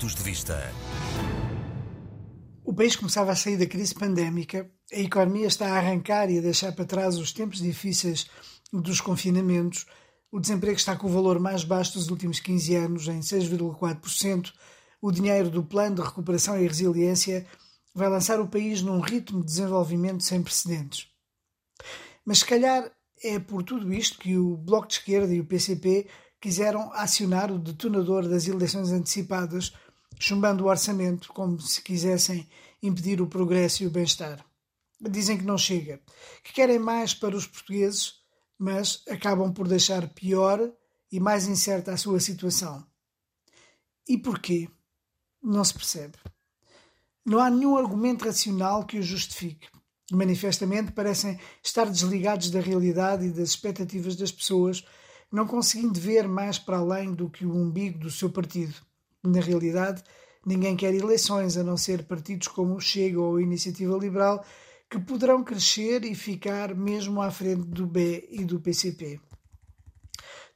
Pontos de Vista. O país começava a sair da crise pandémica, a economia está a arrancar e a deixar para trás os tempos difíceis dos confinamentos, o desemprego está com o valor mais baixo dos últimos 15 anos, em 6,4%, o dinheiro do Plano de Recuperação e Resiliência vai lançar o país num ritmo de desenvolvimento sem precedentes. Mas se calhar é por tudo isto que o Bloco de Esquerda e o PCP quiseram acionar o detonador das eleições antecipadas, chumbando o orçamento como se quisessem impedir o progresso e o bem-estar. Dizem que não chega, que querem mais para os portugueses, mas acabam por deixar pior e mais incerta a sua situação. E porquê? Não se percebe. Não há nenhum argumento racional que o justifique. Manifestamente parecem estar desligados da realidade e das expectativas das pessoas não conseguindo ver mais para além do que o umbigo do seu partido. Na realidade, ninguém quer eleições a não ser partidos como o Chega ou a Iniciativa Liberal, que poderão crescer e ficar mesmo à frente do B e do PCP.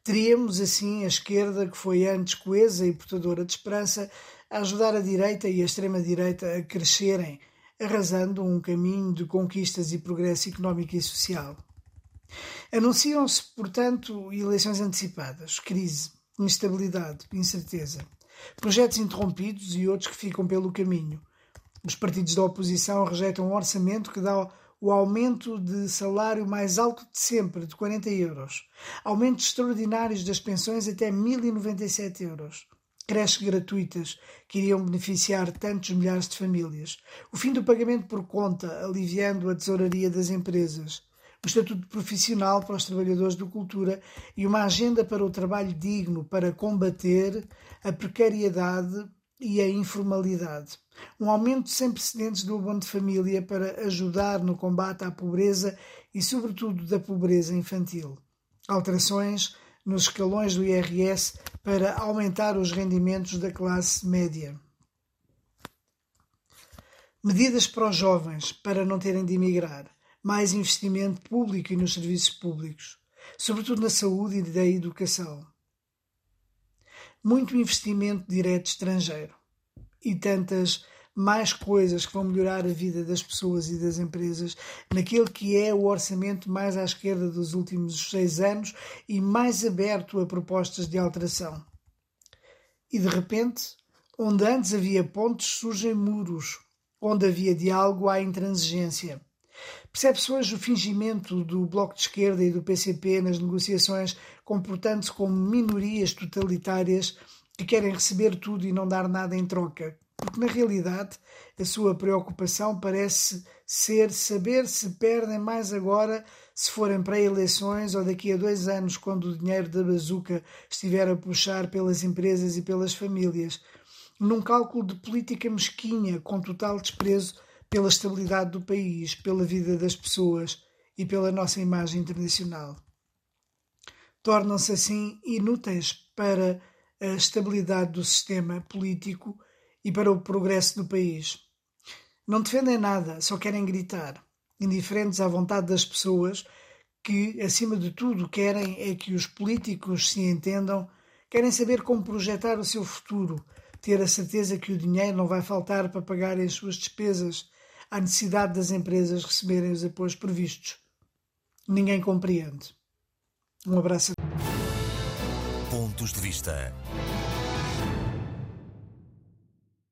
Teríamos assim a esquerda, que foi antes coesa e portadora de esperança, a ajudar a direita e a extrema-direita a crescerem, arrasando um caminho de conquistas e progresso económico e social. Anunciam-se, portanto, eleições antecipadas, crise, instabilidade, incerteza, projetos interrompidos e outros que ficam pelo caminho. Os partidos da oposição rejeitam um orçamento que dá o aumento de salário mais alto de sempre, de 40 euros, aumentos extraordinários das pensões até 1.097 euros, creches gratuitas que iriam beneficiar tantos milhares de famílias, o fim do pagamento por conta, aliviando a tesouraria das empresas, o estatuto profissional para os trabalhadores da cultura e uma agenda para o trabalho digno para combater a precariedade e a informalidade. Um aumento sem precedentes do abono de família para ajudar no combate à pobreza e, sobretudo, da pobreza infantil. Alterações nos escalões do IRS para aumentar os rendimentos da classe média. Medidas para os jovens para não terem de emigrar mais investimento público e nos serviços públicos, sobretudo na saúde e da educação. Muito investimento direto estrangeiro e tantas mais coisas que vão melhorar a vida das pessoas e das empresas naquele que é o orçamento mais à esquerda dos últimos seis anos e mais aberto a propostas de alteração. E de repente, onde antes havia pontes, surgem muros, onde havia diálogo, há intransigência. Percebe-se hoje o fingimento do Bloco de Esquerda e do PCP nas negociações, comportando-se como minorias totalitárias que querem receber tudo e não dar nada em troca. Porque, na realidade, a sua preocupação parece ser saber se perdem mais agora se forem para eleições ou daqui a dois anos, quando o dinheiro da bazuca estiver a puxar pelas empresas e pelas famílias. Num cálculo de política mesquinha, com total desprezo pela estabilidade do país, pela vida das pessoas e pela nossa imagem internacional. Tornam-se assim inúteis para a estabilidade do sistema político e para o progresso do país. Não defendem nada, só querem gritar, indiferentes à vontade das pessoas que, acima de tudo, querem é que os políticos se entendam, querem saber como projetar o seu futuro, ter a certeza que o dinheiro não vai faltar para pagar as suas despesas à necessidade das empresas receberem os apoios previstos. Ninguém compreende. Um abraço. Pontos de vista.